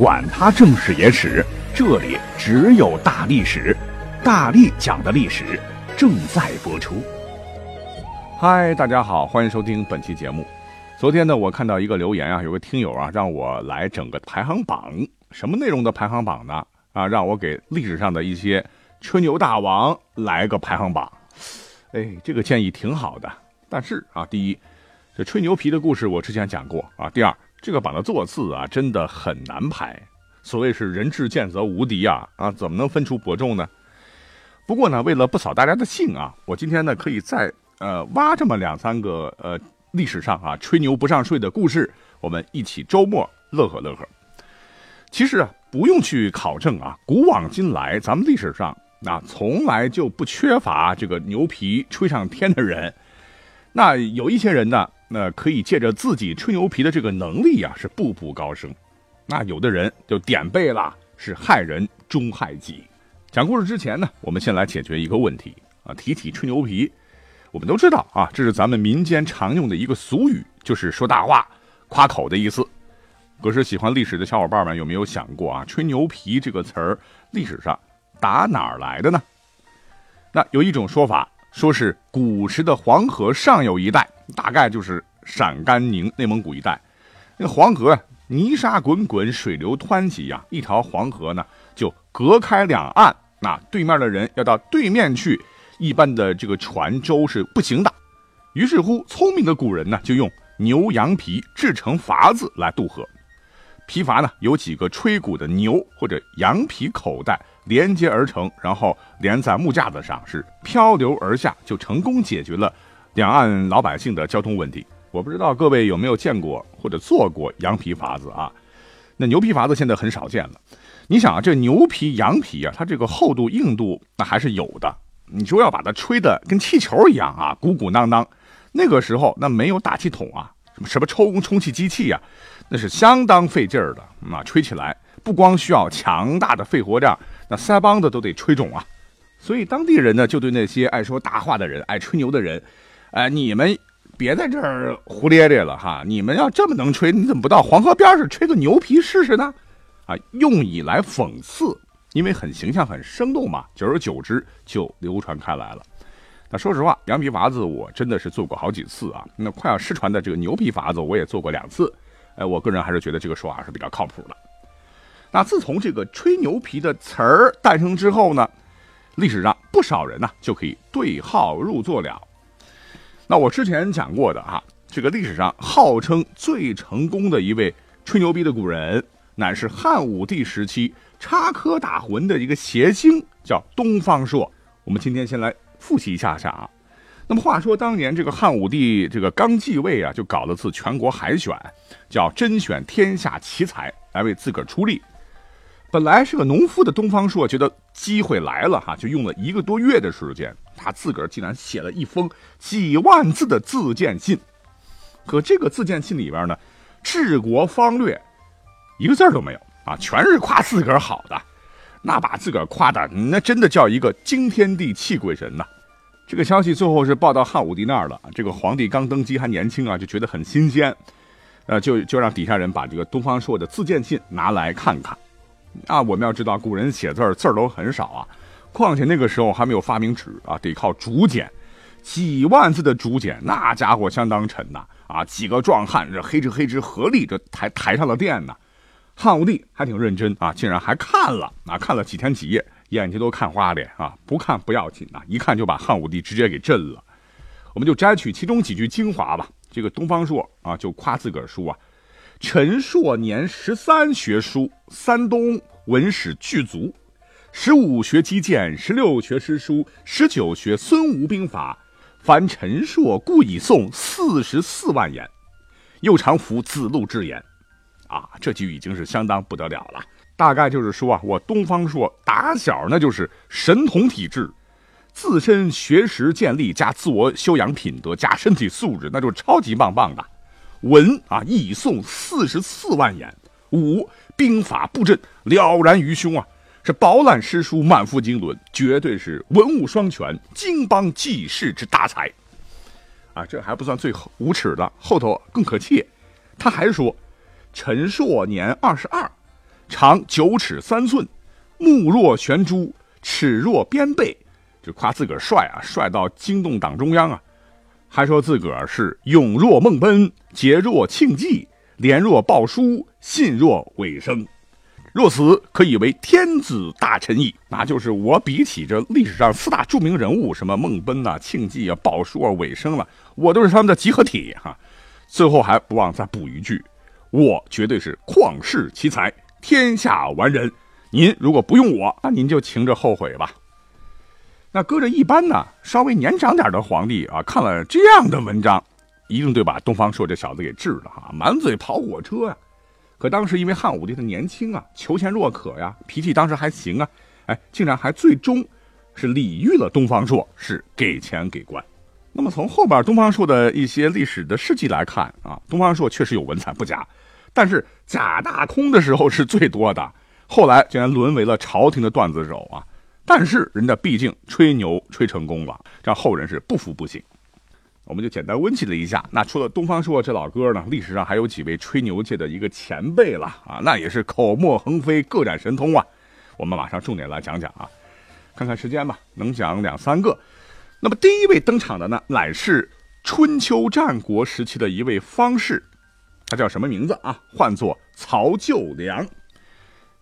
管他正史野史，这里只有大历史，大力讲的历史正在播出。嗨，大家好，欢迎收听本期节目。昨天呢，我看到一个留言啊，有个听友啊，让我来整个排行榜，什么内容的排行榜呢？啊，让我给历史上的一些吹牛大王来个排行榜。哎，这个建议挺好的，但是啊，第一，这吹牛皮的故事我之前讲过啊。第二。这个榜的座次啊，真的很难排。所谓是人至贱则无敌啊啊，怎么能分出伯仲呢？不过呢，为了不扫大家的兴啊，我今天呢可以再呃挖这么两三个呃历史上啊吹牛不上税的故事，我们一起周末乐呵乐呵。其实啊，不用去考证啊，古往今来，咱们历史上那从来就不缺乏这个牛皮吹上天的人。那有一些人呢。那可以借着自己吹牛皮的这个能力呀，是步步高升。那有的人就点背了，是害人终害己。讲故事之前呢，我们先来解决一个问题啊。提起吹牛皮，我们都知道啊，这是咱们民间常用的一个俗语，就是说大话、夸口的意思。可是喜欢历史的小伙伴们有没有想过啊，吹牛皮这个词儿历史上打哪儿来的呢？那有一种说法。说是古时的黄河上游一带，大概就是陕甘宁内蒙古一带，那黄河泥沙滚滚，水流湍急呀，一条黄河呢就隔开两岸，那对面的人要到对面去，一般的这个船舟是不行的。于是乎，聪明的古人呢就用牛羊皮制成筏子来渡河，皮筏呢有几个吹鼓的牛或者羊皮口袋。连接而成，然后连在木架子上，是漂流而下，就成功解决了两岸老百姓的交通问题。我不知道各位有没有见过或者做过羊皮筏子啊？那牛皮筏子现在很少见了。你想啊，这牛皮、羊皮啊，它这个厚度、硬度那还是有的。你说要把它吹得跟气球一样啊，鼓鼓囊囊，那个时候那没有打气筒啊，什么什么抽充气机器呀，那是相当费劲儿的。那吹起来不光需要强大的肺活量。那腮帮子都得吹肿啊，所以当地人呢就对那些爱说大话的人、爱吹牛的人，哎，你们别在这儿胡咧咧了哈！你们要这么能吹，你怎么不到黄河边上吹个牛皮试试呢？啊，用以来讽刺，因为很形象、很生动嘛。久而久之就流传开来了。那说实话，羊皮筏子我真的是做过好几次啊。那快要失传的这个牛皮筏子我也做过两次。哎，我个人还是觉得这个说法是比较靠谱的。那自从这个吹牛皮的词儿诞生之后呢，历史上不少人呢就可以对号入座了。那我之前讲过的哈，这个历史上号称最成功的一位吹牛逼的古人，乃是汉武帝时期插科打诨的一个谐星，叫东方朔。我们今天先来复习一下下啊。那么话说当年这个汉武帝这个刚继位啊，就搞了次全国海选，叫甄选天下奇才来为自个儿出力。本来是个农夫的东方朔，觉得机会来了哈，就用了一个多月的时间，他自个儿竟然写了一封几万字的自荐信。可这个自荐信里边呢，治国方略一个字都没有啊，全是夸自个儿好的，那把自个儿夸的那真的叫一个惊天地泣鬼神呐。这个消息最后是报到汉武帝那儿了，这个皇帝刚登基还年轻啊，就觉得很新鲜，呃，就就让底下人把这个东方朔的自荐信拿来看看。啊，我们要知道，古人写字儿字儿都很少啊，况且那个时候还没有发明纸啊，得靠竹简，几万字的竹简，那家伙相当沉呐！啊，几个壮汉这黑哧黑哧合力这抬抬上了殿呢。汉武帝还挺认真啊，竟然还看了啊，看了几天几夜，眼睛都看花了啊，不看不要紧呐，一看就把汉武帝直接给震了。我们就摘取其中几句精华吧。这个东方朔啊，就夸自个儿书啊。陈硕年十三学书，三东文史俱足，十五学击剑，十六学诗书，十九学孙吴兵法。凡陈硕故以诵四十四万言，又常服子路之言。啊，这句已经是相当不得了了。大概就是说啊，我东方朔打小那就是神童体质，自身学识建立加自我修养品德加身体素质，那就超级棒棒的。文啊，译诵四十四万言；武兵法布阵了然于胸啊，是饱览诗书，满腹经纶，绝对是文武双全、经邦济世之大才。啊，这还不算最无耻的，后头更可气。他还说：“陈硕年二十二，长九尺三寸，目若悬珠，齿若边贝。”就夸自个儿帅啊，帅到惊动党中央啊！还说自个儿是勇若孟奔，节若庆忌，廉若鲍叔，信若尾生。若此，可以为天子大臣矣。那就是我比起这历史上四大著名人物，什么孟奔呐、庆忌啊、鲍叔啊、尾生了，我都是他们的集合体哈。最后还不忘再补一句：我绝对是旷世奇才，天下完人。您如果不用我，那您就请着后悔吧。那搁着一般呢，稍微年长点的皇帝啊，看了这样的文章，一定得把东方朔这小子给治了哈，满嘴跑火车呀。可当时因为汉武帝他年轻啊，求贤若渴呀，脾气当时还行啊，哎，竟然还最终是礼遇了东方朔，是给钱给官。那么从后边东方朔的一些历史的事迹来看啊，东方朔确实有文采不假，但是假大空的时候是最多的，后来竟然沦为了朝廷的段子手啊。但是人家毕竟吹牛吹成功了，让后人是不服不行。我们就简单温习了一下。那除了东方朔这老哥呢，历史上还有几位吹牛界的一个前辈了啊，那也是口沫横飞，各展神通啊。我们马上重点来讲讲啊，看看时间吧，能讲两三个。那么第一位登场的呢，乃是春秋战国时期的一位方士，他叫什么名字啊？唤作曹救良。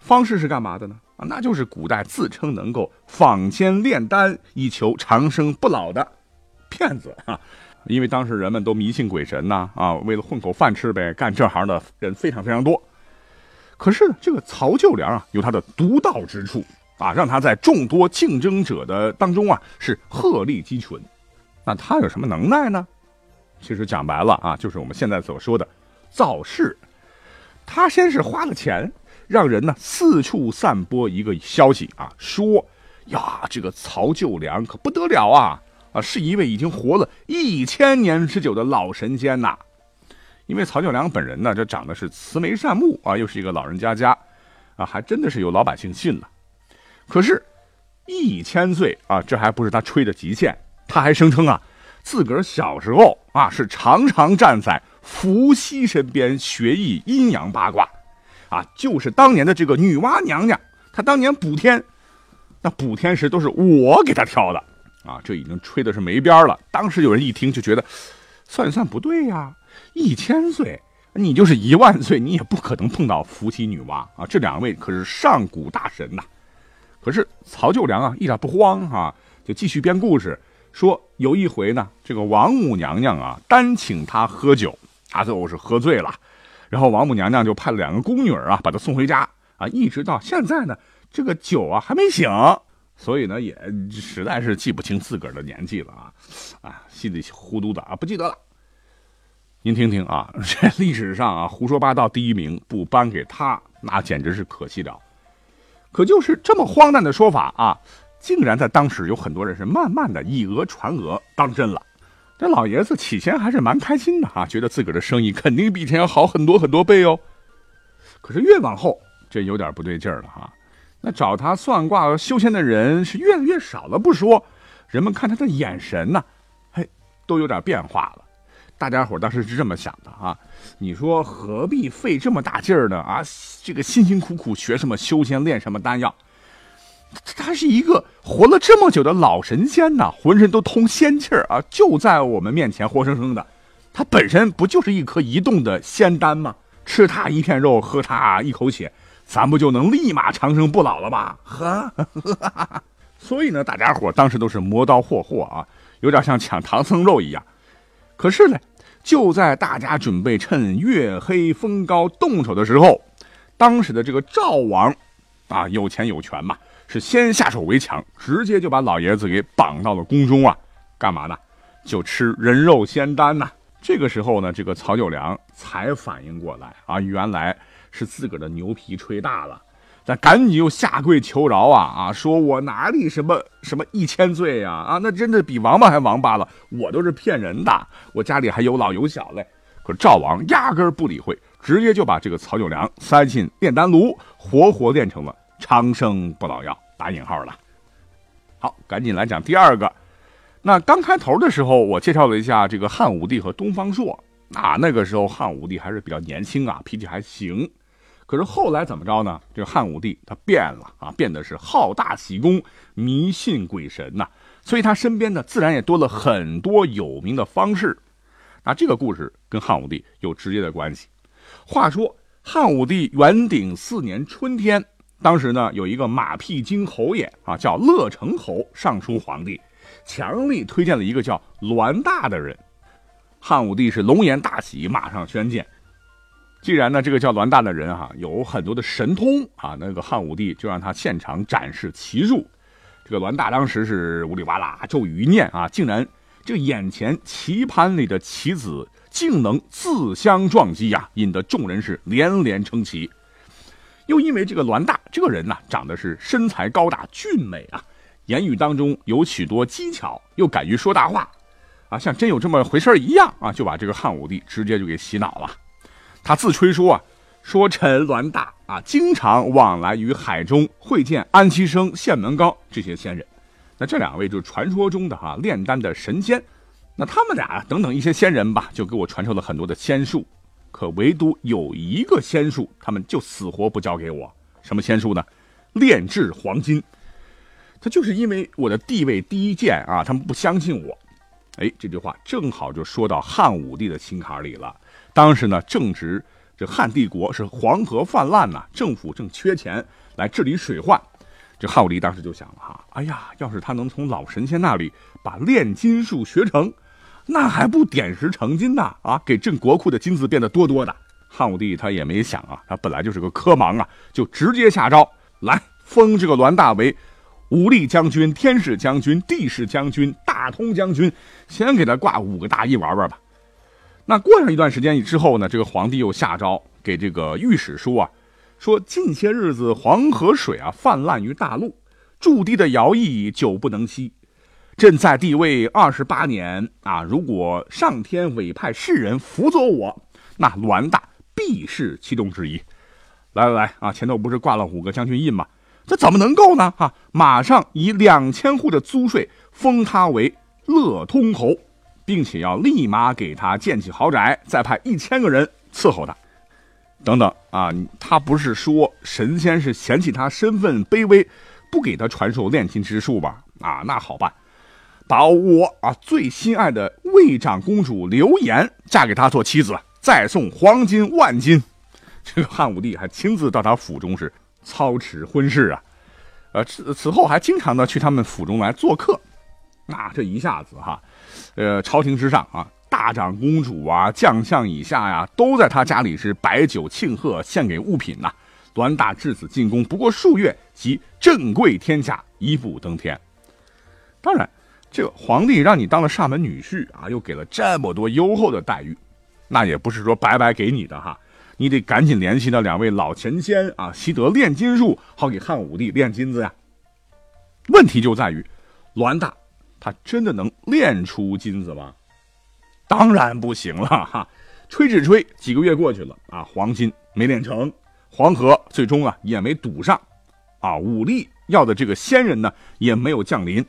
方士是干嘛的呢？啊，那就是古代自称能够坊间炼丹以求长生不老的骗子啊。因为当时人们都迷信鬼神呐，啊，为了混口饭吃呗，干这行的人非常非常多。可是这个曹救良啊，有他的独到之处啊，让他在众多竞争者的当中啊，是鹤立鸡群。那他有什么能耐呢？其实讲白了啊，就是我们现在所说的造势。他先是花了钱，让人呢四处散播一个消息啊，说呀，这个曹救良可不得了啊。啊，是一位已经活了一千年之久的老神仙呐！因为曹九良本人呢，这长得是慈眉善目啊，又是一个老人家家，啊，还真的是有老百姓信了。可是，一千岁啊，这还不是他吹的极限，他还声称啊，自个儿小时候啊，是常常站在伏羲身边学艺阴阳八卦，啊，就是当年的这个女娲娘娘，她当年补天，那补天时都是我给她挑的。啊，这已经吹的是没边了。当时有人一听就觉得，算一算不对呀，一千岁，你就是一万岁，你也不可能碰到伏羲女娲啊。这两位可是上古大神呐。可是曹救良啊，一点不慌啊，就继续编故事，说有一回呢，这个王母娘娘啊，单请他喝酒，他最后是喝醉了，然后王母娘娘就派两个宫女啊，把他送回家啊，一直到现在呢，这个酒啊还没醒。所以呢，也实在是记不清自个儿的年纪了啊，啊，稀里糊涂的啊，不记得了。您听听啊，这 历史上啊，胡说八道第一名不颁给他，那简直是可惜了。可就是这么荒诞的说法啊，竟然在当时有很多人是慢慢的以讹传讹，当真了。这老爷子起先还是蛮开心的啊，觉得自个儿的生意肯定比以前要好很多很多倍哦。可是越往后，这有点不对劲儿了哈。那找他算卦修仙的人是越来越少了不说，人们看他的眼神呢，嘿，都有点变化了。大家伙当时是这么想的啊，你说何必费这么大劲儿呢？啊，这个辛辛苦苦学什么修仙，练什么丹药？他是一个活了这么久的老神仙呐，浑身都通仙气儿啊，就在我们面前活生生的。他本身不就是一颗移动的仙丹吗？吃他一片肉，喝他一口血。咱不就能立马长生不老了吗？呵，所以呢，大家伙当时都是磨刀霍霍啊，有点像抢唐僧肉一样。可是呢，就在大家准备趁月黑风高动手的时候，当时的这个赵王，啊，有钱有权嘛，是先下手为强，直接就把老爷子给绑到了宫中啊，干嘛呢？就吃人肉仙丹呐。这个时候呢，这个曹九良才反应过来啊，原来。是自个儿的牛皮吹大了，那赶紧又下跪求饶啊啊！说我哪里什么什么一千岁呀啊！那真的比王八还王八了，我都是骗人的，我家里还有老有小嘞。可赵王压根不理会，直接就把这个曹九良塞进炼丹炉，活活炼成了长生不老药，打引号了。好，赶紧来讲第二个。那刚开头的时候，我介绍了一下这个汉武帝和东方朔啊，那个时候汉武帝还是比较年轻啊，脾气还行。可是后来怎么着呢？这个汉武帝他变了啊，变得是好大喜功，迷信鬼神呐，所以他身边呢自然也多了很多有名的方士。那这个故事跟汉武帝有直接的关系。话说汉武帝元鼎四年春天，当时呢有一个马屁精侯爷啊，叫乐成侯，上书皇帝，强力推荐了一个叫栾大的人。汉武帝是龙颜大喜，马上宣见。既然呢，这个叫栾大的人哈有很多的神通啊，那个汉武帝就让他现场展示奇术。这个栾大当时是呜里哇啦咒语一念啊，竟然这眼前棋盘里的棋子竟能自相撞击呀，引得众人是连连称奇。又因为这个栾大这个人呢，长得是身材高大俊美啊，言语当中有许多技巧，又敢于说大话，啊，像真有这么回事一样啊，就把这个汉武帝直接就给洗脑了。他自吹说啊，说臣栾大啊，经常往来于海中，会见安其生、献门高这些仙人。那这两位就是传说中的哈炼丹的神仙。那他们俩等等一些仙人吧，就给我传授了很多的仙术。可唯独有一个仙术，他们就死活不交给我。什么仙术呢？炼制黄金。他就是因为我的地位低贱啊，他们不相信我。哎，这句话正好就说到汉武帝的心坎里了。当时呢，正值这汉帝国是黄河泛滥呐，政府正缺钱来治理水患。这汉武帝当时就想了哈，哎呀，要是他能从老神仙那里把炼金术学成，那还不点石成金呐？啊，给朕国库的金子变得多多的。汉武帝他也没想啊，他本来就是个科盲啊，就直接下诏来封这个栾大为武力将军、天士将军、地士将军、大通将军，先给他挂五个大印玩玩吧。那过上一段时间之后呢，这个皇帝又下诏给这个御史书啊，说近些日子黄河水啊泛滥于大陆，驻地的徭役久不能息。朕在帝位二十八年啊，如果上天委派世人辅佐我，那栾大必是其中之一。来来来啊，前头不是挂了五个将军印吗？这怎么能够呢？哈，马上以两千户的租税封他为乐通侯。并且要立马给他建起豪宅，再派一千个人伺候他，等等啊！他不是说神仙是嫌弃他身份卑微，不给他传授炼金之术吧？啊，那好办，把我啊最心爱的魏长公主刘岩嫁给他做妻子，再送黄金万金。这个汉武帝还亲自到他府中是操持婚事啊，呃，此此后还经常的去他们府中来做客。那这一下子哈。呃，朝廷之上啊，大长公主啊，将相以下呀，都在他家里是摆酒庆贺，献给物品呐。栾大至此进宫不过数月，即振贵天下，一步登天。当然，这个皇帝让你当了上门女婿啊，又给了这么多优厚的待遇，那也不是说白白给你的哈。你得赶紧联系那两位老神仙啊，习得炼金术，好给汉武帝炼金子呀。问题就在于，栾大。他真的能炼出金子吗？当然不行了哈！吹只吹，几个月过去了啊，黄金没炼成，黄河最终啊也没堵上，啊，武力要的这个仙人呢也没有降临。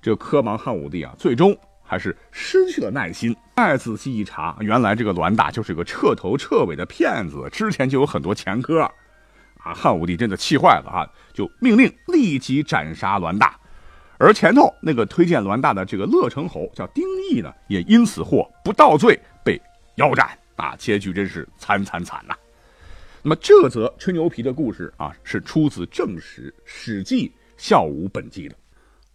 这个科盲汉武帝啊，最终还是失去了耐心。再仔细一查，原来这个栾大就是个彻头彻尾的骗子，之前就有很多前科。啊，汉武帝真的气坏了啊，就命令立即斩杀栾大。而前头那个推荐栾大的这个乐成侯叫丁义呢，也因此获不到罪被腰斩啊，结局真是惨惨惨呐。那么这则吹牛皮的故事啊，是出自正史《史记·孝武本纪》的。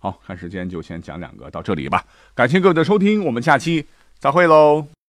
好看时间就先讲两个到这里吧，感谢各位的收听，我们下期再会喽。